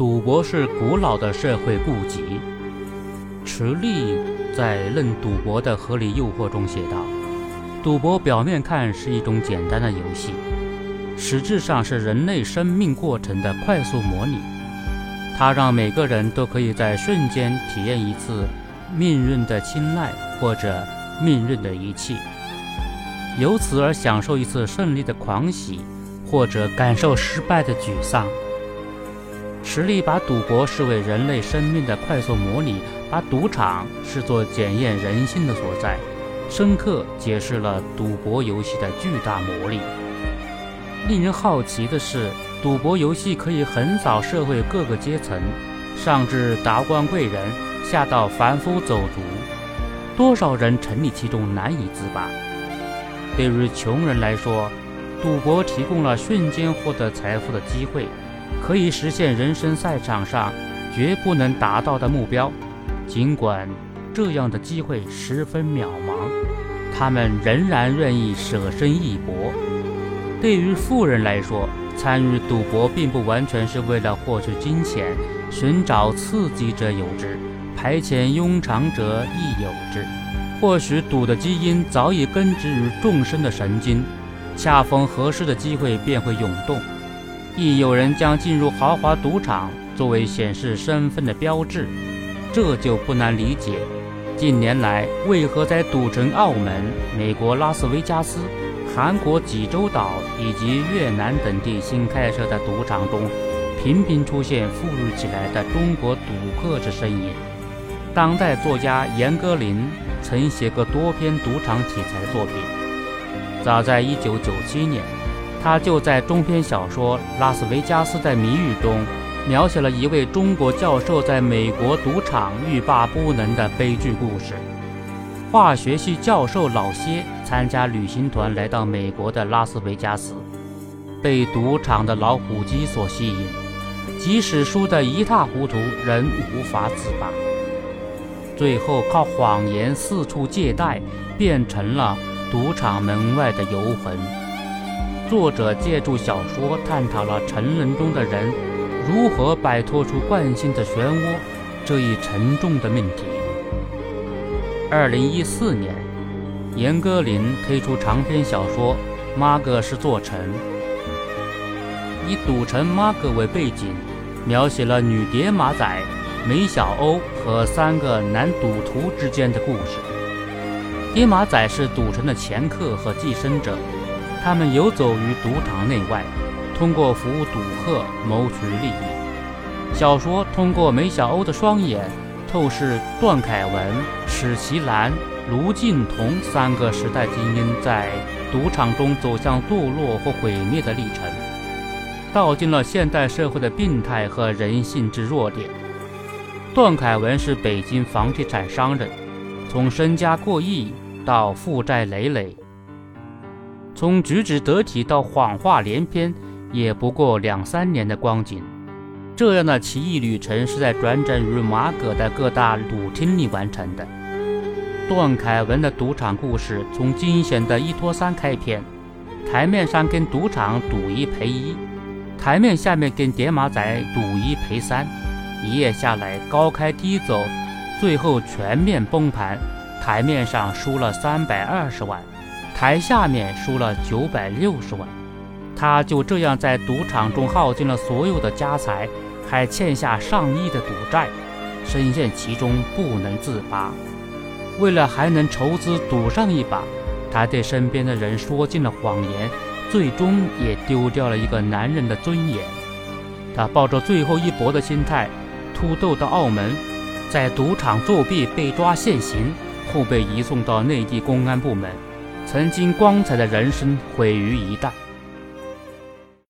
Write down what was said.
赌博是古老的社会痼疾。池莉在《论赌博的合理诱惑》中写道：“赌博表面看是一种简单的游戏，实质上是人类生命过程的快速模拟。它让每个人都可以在瞬间体验一次命运的青睐或者命运的遗弃，由此而享受一次胜利的狂喜，或者感受失败的沮丧。”实力把赌博视为人类生命的快速模拟，把赌场视作检验人性的所在，深刻解释了赌博游戏的巨大魔力。令人好奇的是，赌博游戏可以横扫社会各个阶层，上至达官贵人，下到凡夫走卒，多少人沉溺其中难以自拔。对于穷人来说，赌博提供了瞬间获得财富的机会。可以实现人生赛场上绝不能达到的目标，尽管这样的机会十分渺茫，他们仍然愿意舍身一搏。对于富人来说，参与赌博并不完全是为了获取金钱，寻找刺激者有之，排遣庸常者亦有之。或许赌的基因早已根植于众生的神经，恰逢合适的机会便会涌动。亦有人将进入豪华赌场作为显示身份的标志，这就不难理解。近年来，为何在赌城澳门、美国拉斯维加斯、韩国济州岛以及越南等地新开设的赌场中，频频出现富裕起来的中国赌客之身影？当代作家严歌苓曾写过多篇赌场题材作品，早在1997年。他就在中篇小说《拉斯维加斯在谜语》中，描写了一位中国教授在美国赌场欲罢不能的悲剧故事。化学系教授老谢参加旅行团来到美国的拉斯维加斯，被赌场的老虎机所吸引，即使输得一塌糊涂，仍无法自拔。最后靠谎言四处借贷，变成了赌场门外的游魂。作者借助小说探讨了沉沦中的人如何摆脱出惯性的漩涡这一沉重的命题。二零一四年，严歌苓推出长篇小说《妈哥是座城》，以赌城妈哥为背景，描写了女叠马仔梅小欧和三个男赌徒之间的故事。叠马仔是赌城的前客和寄生者。他们游走于赌场内外，通过服务赌客谋取利益。小说通过梅小欧的双眼，透视段凯文、史其兰、卢靖童三个时代精英在赌场中走向堕落或毁灭的历程，道尽了现代社会的病态和人性之弱点。段凯文是北京房地产商人，从身家过亿到负债累累。从举止得体到谎话连篇，也不过两三年的光景。这样的奇异旅程是在转转于马葛的各大赌厅里完成的。段凯文的赌场故事从惊险的一拖三开篇，台面上跟赌场赌一赔一，台面下面跟叠马仔赌一赔三，一夜下来高开低走，最后全面崩盘，台面上输了三百二十万。台下面输了九百六十万，他就这样在赌场中耗尽了所有的家财，还欠下上亿的赌债，深陷其中不能自拔。为了还能筹资赌上一把，他对身边的人说尽了谎言，最终也丢掉了一个男人的尊严。他抱着最后一搏的心态，突斗到澳门，在赌场作弊被抓现行，后被移送到内地公安部门。曾经光彩的人生毁于一旦。